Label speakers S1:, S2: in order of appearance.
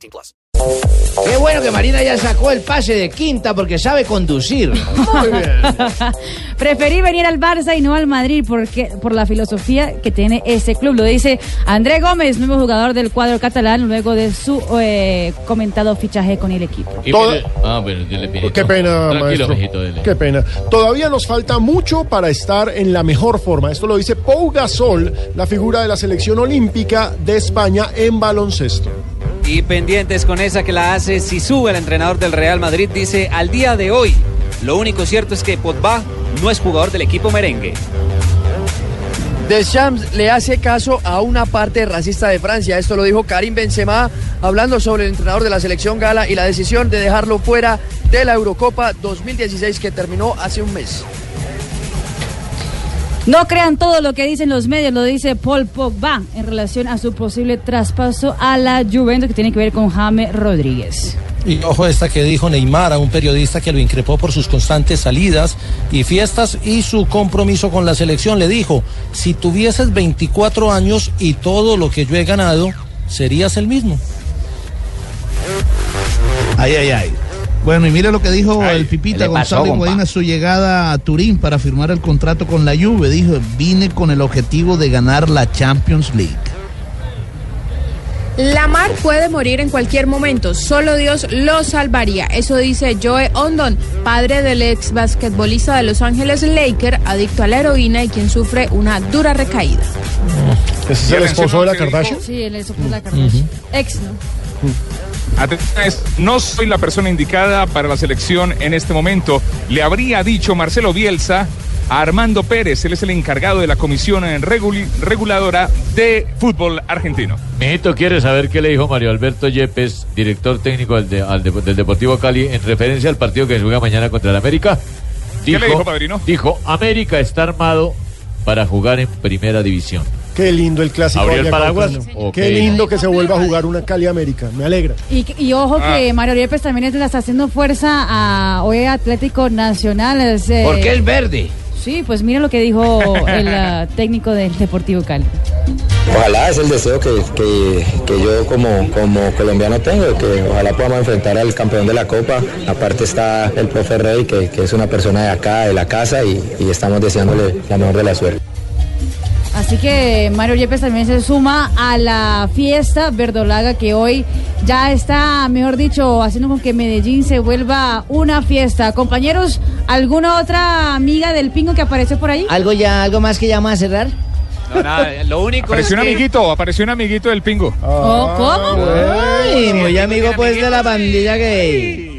S1: 18 plus.
S2: Qué bueno que Marina ya sacó el pase de quinta porque sabe conducir. Muy bien.
S3: Preferí venir al Barça y no al Madrid porque, por la filosofía que tiene ese club. Lo dice André Gómez, nuevo jugador del cuadro catalán, luego de su eh, comentado fichaje con el equipo.
S4: Todo-
S5: Ah, bueno, dile.
S4: Qué pena,
S5: Tranquilo,
S4: maestro.
S5: dile.
S4: Qué pena. Todavía nos falta mucho para estar en la mejor forma. Esto lo dice Pau Gasol, la figura de la selección olímpica de España en baloncesto.
S6: Y pendientes con esa que la hace Sisu, el entrenador del Real Madrid, dice, al día de hoy, lo único cierto es que Pogba no es jugador del equipo merengue.
S7: Deschamps le hace caso a una parte racista de Francia. Esto lo dijo Karim Benzema hablando sobre el entrenador de la selección gala y la decisión de dejarlo fuera de la Eurocopa 2016 que terminó hace un mes.
S3: No crean todo lo que dicen los medios, lo dice Paul Pogba en relación a su posible traspaso a la Juventus que tiene que ver con James Rodríguez.
S8: Y ojo esta que dijo Neymar a un periodista que lo increpó por sus constantes salidas y fiestas y su compromiso con la selección. Le dijo, si tuvieses 24 años y todo lo que yo he ganado, serías el mismo.
S9: Ay, ay, ay. Bueno, y mire lo que dijo el Pipita
S2: ¿qué le pasó,
S9: González
S2: compa?
S9: Higuaín a su llegada a Turín para firmar el contrato con la Juve. Dijo, vine con el objetivo de ganar la Champions League.
S10: Lamar puede morir en cualquier momento, solo Dios lo salvaría. Eso dice Joe Ondon, padre del ex basquetbolista de Los Ángeles Lakers, adicto a la heroína y quien sufre una dura recaída.
S4: ¿Ese es el esposo de la Kardashian?
S3: Sí, él es la Kardashian. Ex, ¿no?
S11: Es, no soy la persona indicada para la selección en este momento. Le habría dicho Marcelo Bielsa a Armando Pérez, él es el encargado de la comisión reguladora de fútbol argentino.
S5: Mijito quiere saber qué le dijo Mario Alberto Yepes, director técnico del, de- al de- del Deportivo Cali, en referencia al partido que se juega mañana contra el América.
S11: ¿Qué le dijo, padrino?
S5: Dijo, América está armado para jugar en primera división.
S4: Qué lindo el clásico.
S5: ¿Abrió el paraguas?
S4: Qué lindo que se vuelva a jugar una Cali América. Me alegra.
S3: Y, y ojo
S11: Ah.
S3: que Mario Yepes también es- le está haciendo fuerza a hoy Atlético Nacional. es, eh,
S2: Porque es verde.
S3: Sí, pues mira lo que dijo el ah, técnico del Deportivo Cali.
S12: Ojalá es el deseo que, que- que yo como, como colombiano tengo, que ojalá podamos enfrentar al campeón de la Copa. Aparte está el profe Rey, que, que es una persona de acá, de la casa, y, y estamos deseándole la mejor de la suerte.
S3: Así que Mario Yepes también se suma a la fiesta verdolaga que hoy ya está, mejor dicho, haciendo con que Medellín se vuelva una fiesta. Compañeros, ¿alguna otra amiga del pingo que apareció por ahí?
S2: ¿Algo ya, algo más que ya vamos a cerrar?
S6: No, nada, lo único es
S11: Apareció un
S6: que...
S11: amiguito, apareció un amiguito del pingo.
S3: Oh, ¿Cómo?
S2: Ay, muy amigo pues de la pandilla gay.